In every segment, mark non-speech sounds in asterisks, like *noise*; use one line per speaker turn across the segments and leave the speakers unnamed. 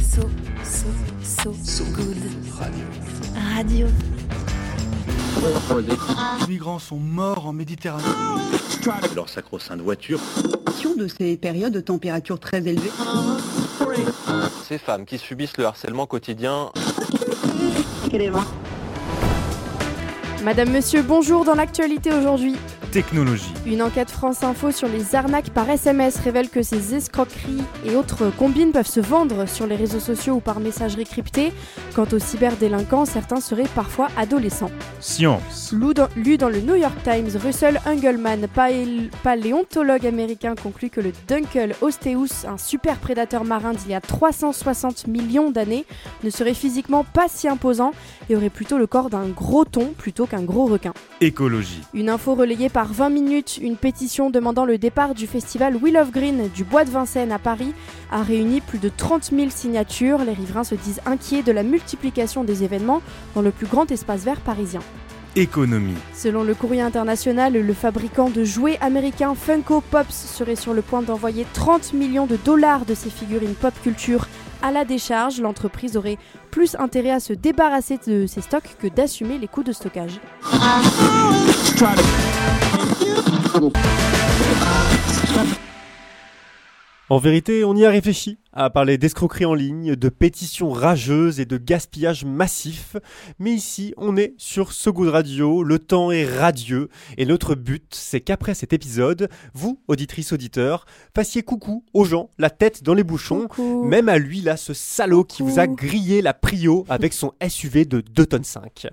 So, so, so, so good. Radio.
Les migrants sont morts en Méditerranée.
Leur sacro-sainte voiture.
de ces périodes de température très élevées.
Ces femmes qui subissent le harcèlement quotidien.
Madame, monsieur, bonjour dans l'actualité aujourd'hui.
Technologie.
Une enquête France Info sur les arnaques par SMS révèle que ces escroqueries et autres combines peuvent se vendre sur les réseaux sociaux ou par messagerie cryptée. Quant aux cyberdélinquants, certains seraient parfois adolescents.
Science.
Lu dans, lu dans le New York Times, Russell Engelman, paléontologue paléontologue américain, conclut que le Dunkel Osteus, un super prédateur marin d'il y a 360 millions d'années, ne serait physiquement pas si imposant et aurait plutôt le corps d'un gros thon plutôt qu'un gros requin.
Écologie.
Une info relayée par 20 minutes, une pétition demandant le départ du festival Wheel of Green du Bois de Vincennes à Paris a réuni plus de 30 000 signatures. Les riverains se disent inquiets de la multiplication des événements dans le plus grand espace vert parisien.
Économie.
Selon le courrier international, le fabricant de jouets américain Funko Pops serait sur le point d'envoyer 30 millions de dollars de ses figurines pop culture à la décharge. L'entreprise aurait plus intérêt à se débarrasser de ses stocks que d'assumer les coûts de stockage.
En vérité, on y a réfléchi à parler d'escroquerie en ligne, de pétitions rageuses et de gaspillage massif. Mais ici, on est sur So Good Radio, le temps est radieux, et notre but, c'est qu'après cet épisode, vous, auditrices, auditeurs, fassiez coucou aux gens, la tête dans les bouchons,
Coucou.
même à lui, là, ce salaud qui vous a grillé la prio avec son SUV de 2 tonnes 5.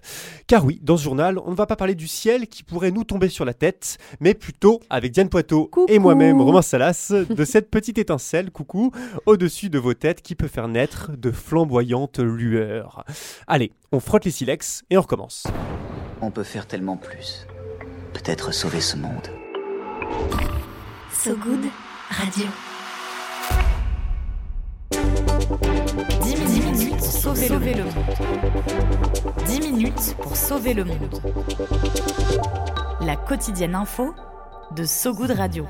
Car oui, dans ce journal, on ne va pas parler du ciel qui pourrait nous tomber sur la tête, mais plutôt avec Diane Poitot
Coucou.
et moi-même, Romain Salas, de cette petite étincelle, coucou, au-dessus de vos têtes qui peut faire naître de flamboyantes lueurs. Allez, on frotte les silex et on recommence.
On peut faire tellement plus. Peut-être sauver ce monde.
So good. Radio.
10 minutes pour sauver, le monde. 10 minutes pour sauver le monde. La quotidienne info de So Good Radio.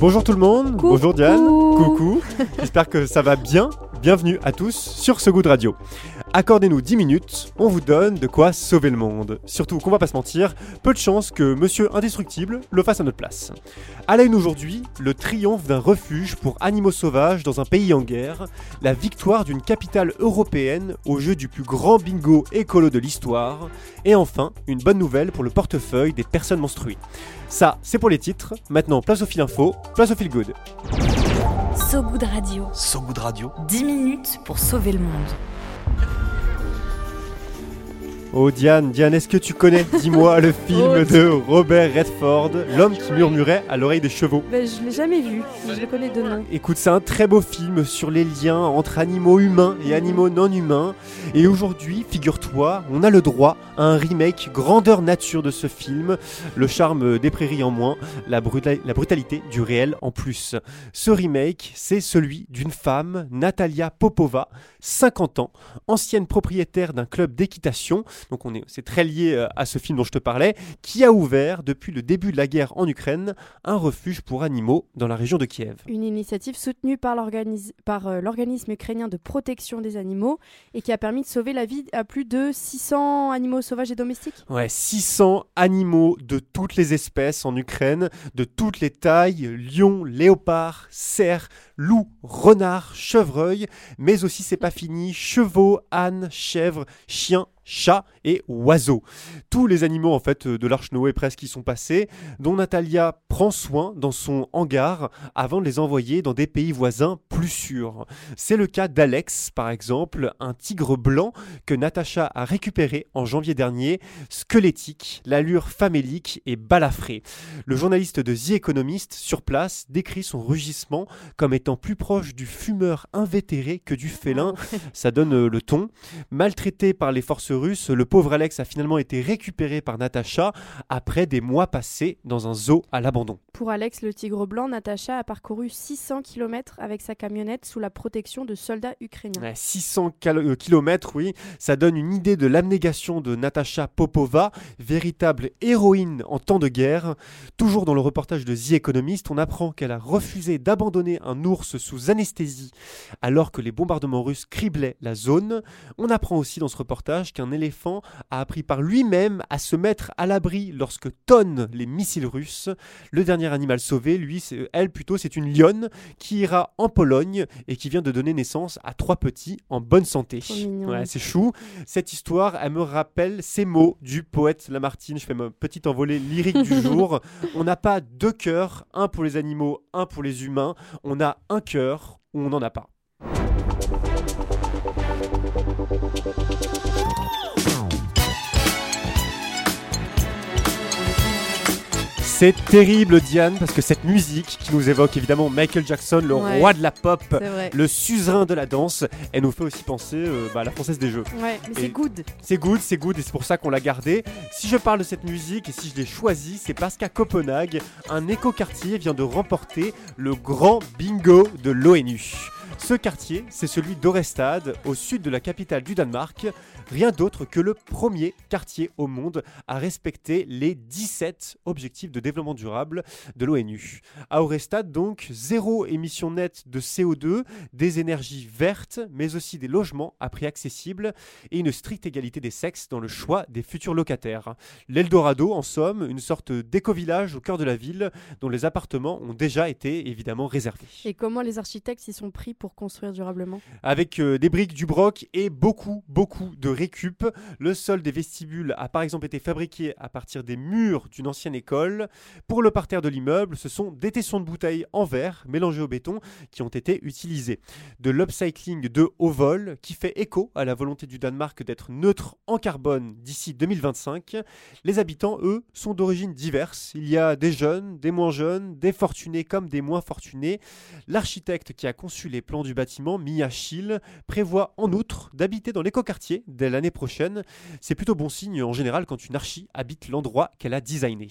Bonjour tout le monde,
Coucou.
bonjour Diane, coucou, j'espère que ça va bien. Bienvenue à tous sur goût de radio. Accordez-nous 10 minutes, on vous donne de quoi sauver le monde. Surtout qu'on va pas se mentir, peu de chance que Monsieur Indestructible le fasse à notre place. À la une aujourd'hui, le triomphe d'un refuge pour animaux sauvages dans un pays en guerre, la victoire d'une capitale européenne au jeu du plus grand bingo écolo de l'histoire, et enfin, une bonne nouvelle pour le portefeuille des personnes menstruées. Ça, c'est pour les titres. Maintenant, place au fil info, place au fil good.
So good radio.
So Good Radio.
10 minutes pour sauver le monde.
Oh Diane, Diane, est-ce que tu connais, dis-moi, le *laughs* film
Oh,
de Robert Redford, L'homme qui murmurait à l'oreille des chevaux?
Ben, je l'ai jamais vu, je le connais de nom.
Écoute, c'est un très beau film sur les liens entre animaux humains et animaux non humains. Et aujourd'hui, figure-toi, on a le droit à un remake grandeur nature de ce film. Le charme des prairies en moins, la, bruta- la brutalité du réel en plus. Ce remake, c'est celui d'une femme, Natalia Popova, 50 ans, ancienne propriétaire d'un club d'équitation. Donc on est, c'est très lié euh, à ce film dont je te parlais, qui a ouvert depuis le début de la guerre en Ukraine un refuge pour animaux dans la région de Kiev.
Une initiative soutenue par l'organis- par, euh, l'organisme ukrainien de protection des animaux et qui a permis de sauver la vie à plus de 600 animaux sauvages et domestiques.
Ouais, 600 animaux de toutes les espèces en Ukraine, de toutes les tailles, lions, léopards, cerfs, loups, renards, chevreuils, mais aussi c'est pas fini, chevaux, ânes, chèvres, chiens, chats et oiseaux. Tous les animaux en fait de l'Arche Noé presque qui sont passés, dont Natalia prend soin dans son hangar avant de les envoyer dans des pays voisins plus sûrs. C'est le cas d'Alex par exemple, un tigre blanc que Natacha a récupéré en janvier dernier, squelettique, l'allure famélique et balafré. Le journaliste de The Economist sur place décrit son rugissement comme étant plus proche du fumeur invétéré que du félin. Ça donne euh, le ton. Maltraité par les forces russe, le pauvre Alex a finalement été récupéré par Natacha après des mois passés dans un zoo à l'abandon.
Pour Alex le tigre blanc, Natacha a parcouru 600 km avec sa camionnette sous la protection de soldats ukrainiens.
Ouais, 600 km, oui, ça donne une idée de l'abnégation de Natacha Popova, véritable héroïne en temps de guerre. Toujours dans le reportage de The Economist, on apprend qu'elle a refusé d'abandonner un ours sous anesthésie alors que les bombardements russes criblaient la zone. On apprend aussi dans ce reportage qu'un éléphant a appris par lui-même à se mettre à l'abri lorsque tonnent les missiles russes. Le dernier animal sauvé, lui, elle plutôt, c'est une lionne qui ira en Pologne et qui vient de donner naissance à trois petits en bonne santé. Ouais, c'est chou. Cette histoire, elle me rappelle ces mots du poète Lamartine. Je fais ma petite envolée lyrique du *laughs* jour. On n'a pas deux cœurs, un pour les animaux, un pour les humains. On a un cœur ou on n'en a pas. C'est terrible, Diane, parce que cette musique qui nous évoque évidemment Michael Jackson, le roi de la pop, le suzerain de la danse, elle nous fait aussi penser euh, bah, à la française des jeux.
Ouais, mais c'est good.
C'est good, c'est good, et c'est pour ça qu'on l'a gardé. Si je parle de cette musique et si je l'ai choisie, c'est parce qu'à Copenhague, un écoquartier vient de remporter le grand bingo de l'ONU. Ce quartier, c'est celui d'Orestad, au sud de la capitale du Danemark. Rien d'autre que le premier quartier au monde à respecter les 17 objectifs de développement durable de l'ONU. À Orestad, donc, zéro émission nette de CO2, des énergies vertes, mais aussi des logements à prix accessible et une stricte égalité des sexes dans le choix des futurs locataires. L'Eldorado, en somme, une sorte d'éco-village au cœur de la ville dont les appartements ont déjà été évidemment réservés.
Et comment les architectes s'y sont pris pour construire durablement
Avec euh, des briques, du broc et beaucoup, beaucoup de récup. Le sol des vestibules a par exemple été fabriqué à partir des murs d'une ancienne école. Pour le parterre de l'immeuble, ce sont des tessons de bouteilles en verre mélangés au béton qui ont été utilisés. De l'upcycling de haut vol qui fait écho à la volonté du Danemark d'être neutre en carbone d'ici 2025. Les habitants, eux, sont d'origine diverses. Il y a des jeunes, des moins jeunes, des fortunés comme des moins fortunés. L'architecte qui a conçu les plans du bâtiment, Mia Schill, prévoit en outre d'habiter dans l'écoquartier dès l'année prochaine. C'est plutôt bon signe en général quand une archi habite l'endroit qu'elle a designé.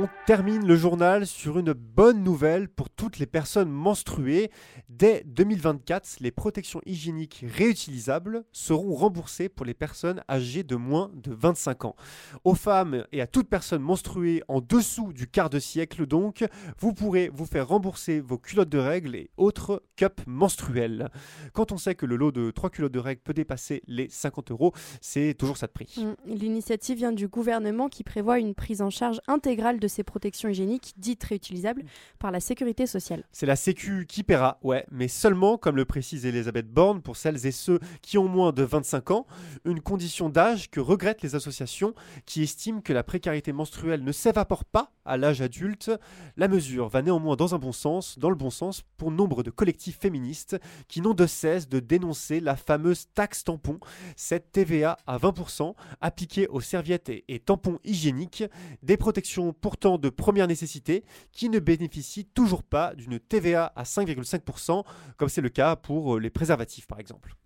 On termine le journal sur une bonne nouvelle pour toutes les personnes menstruées. Dès 2024, les protections hygiéniques réutilisables seront remboursées pour les personnes âgées de moins de 25 ans. Aux femmes et à toute personne menstruée en dessous du quart de siècle donc, vous pourrez vous faire rembourser vos culottes de règles et autres cups menstruels. Quand on sait que le lot de 3 culottes de règles peut dépasser les 50 euros, c'est toujours ça de prix.
Mmh. L'initiative vient du gouvernement qui prévoit une prise en charge intégrale de ces protections hygiéniques dites réutilisables par la sécurité sociale.
C'est la Sécu qui paiera, ouais, mais seulement, comme le précise Elisabeth Borne, pour celles et ceux qui ont moins de 25 ans, une condition d'âge que regrettent les associations qui estiment que la précarité menstruelle ne s'évapore pas à l'âge adulte. La mesure va néanmoins dans un bon sens, dans le bon sens pour nombre de collectifs féministes qui n'ont de cesse de dénoncer la fameuse taxe tampon, cette TVA à 20% appliquée aux serviettes et, et tampons hygiéniques, des protections pourtant de première nécessité qui ne bénéficient toujours pas d'une TVA à 5,5%, comme c'est le cas pour euh, les préservatifs par exemple.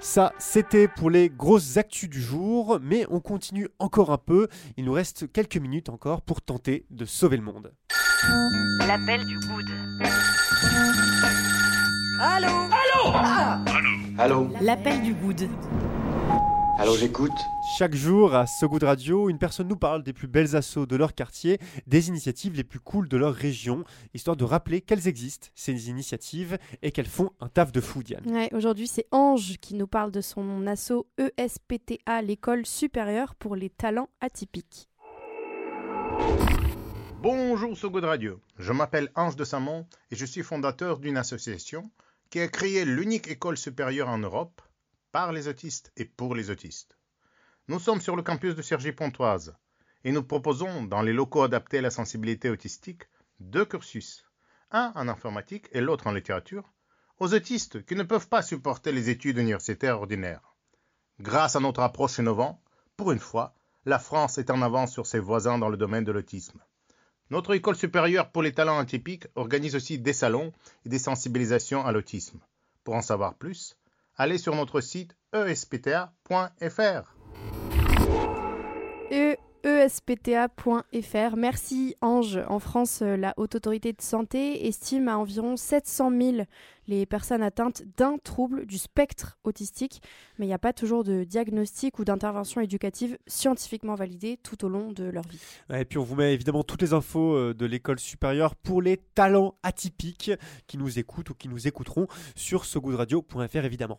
Ça, c'était pour les grosses actus du jour, mais on continue encore un peu. Il nous reste quelques minutes encore pour tenter de sauver le monde.
L'appel du good.
Allô?
Allô?
Ah
Allô?
L'appel du good.
Allô, j'écoute.
Chaque jour, à So Good Radio, une personne nous parle des plus belles assauts de leur quartier, des initiatives les plus cool de leur région, histoire de rappeler qu'elles existent, ces initiatives, et qu'elles font un taf de fou, Diane.
Ouais, Aujourd'hui, c'est Ange qui nous parle de son asso ESPTA, l'école supérieure pour les talents atypiques.
Bonjour So Good Radio, je m'appelle Ange de Samon et je suis fondateur d'une association qui a créé l'unique école supérieure en Europe par les autistes et pour les autistes. Nous sommes sur le campus de Cergy-Pontoise et nous proposons, dans les locaux adaptés à la sensibilité autistique, deux cursus, un en informatique et l'autre en littérature, aux autistes qui ne peuvent pas supporter les études universitaires ordinaires. Grâce à notre approche innovante, pour une fois, la France est en avance sur ses voisins dans le domaine de l'autisme. Notre école supérieure pour les talents atypiques organise aussi des salons et des sensibilisations à l'autisme. Pour en savoir plus, allez sur notre site e espta.fr.
E espta.fr. Merci Ange. En France, euh, la Haute Autorité de Santé estime à environ 700 000 les personnes atteintes d'un trouble du spectre autistique, mais il n'y a pas toujours de diagnostic ou d'intervention éducative scientifiquement validée tout au long de leur vie.
Et puis on vous met évidemment toutes les infos euh, de l'école supérieure pour les talents atypiques qui nous écoutent ou qui nous écouteront sur sogoodradio.fr évidemment.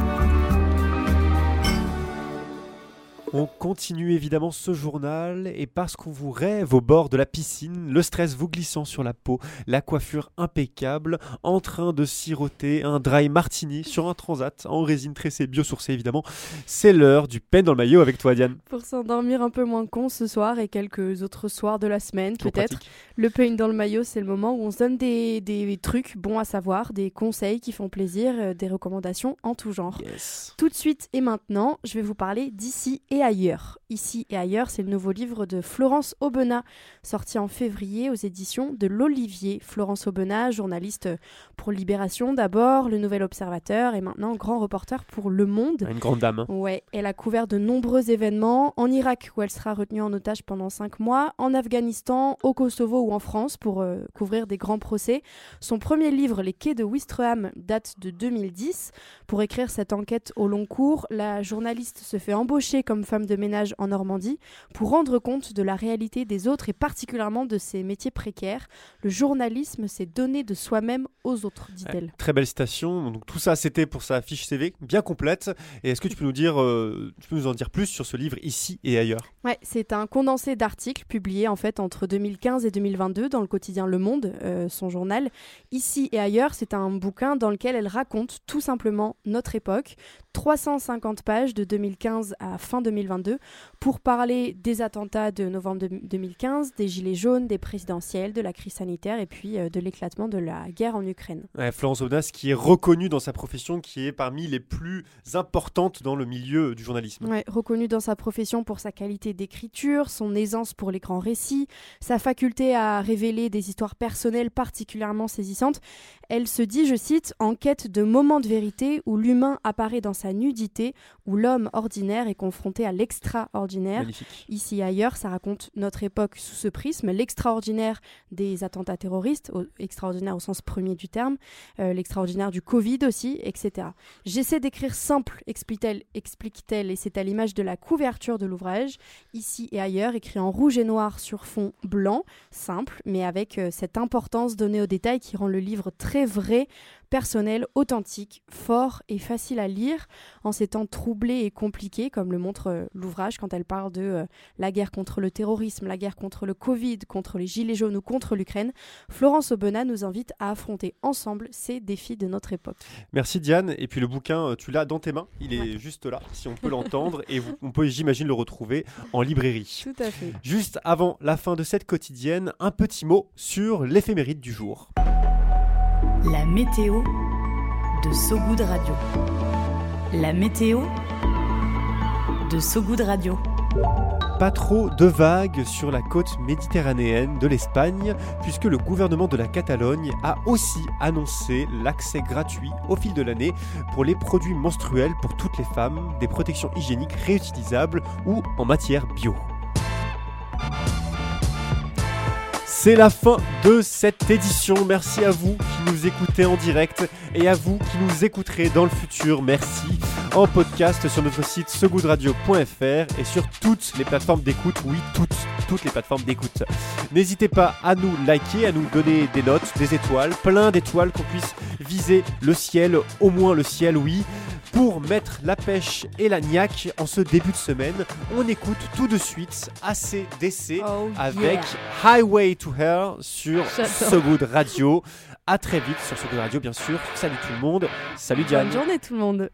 On continue évidemment ce journal et parce qu'on vous rêve au bord de la piscine, le stress vous glissant sur la peau, la coiffure impeccable, en train de siroter un dry martini sur un transat en résine tressée biosourcée évidemment, c'est l'heure du peine dans le maillot avec toi Diane.
Pour s'endormir un peu moins con ce soir et quelques autres soirs de la semaine peut-être, le pain dans le maillot, c'est le moment où on se donne des, des trucs bons à savoir, des conseils qui font plaisir, euh, des recommandations en tout genre.
Yes.
Tout de suite et maintenant, je vais vous parler d'ici et ailleurs. Ici et ailleurs, c'est le nouveau livre de Florence Aubenas, sorti en février aux éditions de l'Olivier. Florence Aubenas, journaliste pour Libération d'abord, Le Nouvel Observateur et maintenant grand reporter pour Le Monde.
Une grande dame. hein.
Ouais, elle a couvert de nombreux événements en Irak où elle sera retenue en otage pendant cinq mois, en Afghanistan, au Kosovo ou en France pour euh, couvrir des grands procès. Son premier livre, Les quais de Ouistreham, date de 2010. Pour écrire cette enquête au long cours, la journaliste se fait embaucher comme femme de ménage en Normandie pour rendre compte de la réalité des autres et particulièrement de ces métiers précaires. Le journalisme, c'est donner de soi-même aux autres, dit-elle.
Très belle citation. Donc tout ça, c'était pour sa fiche CV bien complète. Et est-ce que tu peux nous dire, euh, tu peux nous en dire plus sur ce livre ici et ailleurs?
Ouais, c'est un condensé d'articles publiés en fait entre 2015 et 2022 dans le quotidien Le Monde, euh, son journal. Ici et ailleurs, c'est un bouquin dans lequel elle raconte tout simplement notre époque. 350 pages de 2015 à fin 2022 pour parler des attentats de novembre de- 2015, des gilets jaunes, des présidentielles, de la crise sanitaire et puis euh, de l'éclatement de la guerre en Ukraine.
Ouais, Florence Aubenas, qui est reconnue dans sa profession, qui est parmi les plus importantes dans le milieu du journalisme.
Ouais, reconnue dans sa profession pour sa qualité d'écriture, son aisance pour les grands récits, sa faculté à révéler des histoires personnelles particulièrement saisissantes, elle se dit, je cite, en quête de moments de vérité où l'humain apparaît dans sa nudité, où l'homme ordinaire est confronté à l'extraordinaire. Ici et ailleurs, ça raconte notre époque sous ce prisme, l'extraordinaire des attentats terroristes, au- extraordinaire au sens premier du terme, euh, l'extraordinaire du Covid aussi, etc. J'essaie d'écrire simple, explique-t-elle, explique-t-elle, et c'est à l'image de la couverture de l'ouvrage, ici et ailleurs, écrit en rouge et noir sur fond blanc, simple, mais avec euh, cette importance donnée aux détails qui rend le livre très vrai, personnel, authentique, fort et facile à lire en ces temps troublés et compliqués, comme le montre euh, l'ouvrage quand elle parle de euh, la guerre contre le terrorisme, la guerre contre le Covid, contre les gilets jaunes ou contre l'Ukraine. Florence Aubenas nous invite à affronter ensemble ces défis de notre époque.
Merci Diane. Et puis le bouquin, euh, tu l'as dans tes mains. Il est juste là, si on peut *laughs* l'entendre. et vous- on peut, j'imagine, le retrouver en librairie.
Tout à fait.
Juste avant la fin de cette quotidienne, un petit mot sur l'éphéméride du jour.
La météo de Sogoud Radio. La météo de Sogoud Radio.
Pas trop de vagues sur la côte méditerranéenne de l'Espagne, puisque le gouvernement de la Catalogne a aussi annoncé l'accès gratuit au fil de l'année pour les produits menstruels pour toutes les femmes, des protections hygiéniques réutilisables ou en matière bio. C'est la fin de cette édition. Merci à vous qui nous écoutez en direct et à vous qui nous écouterez dans le futur. Merci. En podcast sur notre site segoodradio.fr et sur toutes les plateformes d'écoute. Oui, toutes, toutes les plateformes d'écoute. N'hésitez pas à nous liker, à nous donner des notes, des étoiles, plein d'étoiles qu'on puisse viser le ciel, au moins le ciel, oui. Pour mettre la pêche et la niaque en ce début de semaine, on écoute tout de suite ACDC
Oh,
avec
yeah.
Highway to Hell sur
J'adore.
So Good Radio. À très vite sur So Good Radio, bien sûr. Salut tout le monde. Salut Diane.
Bonne journée tout le monde.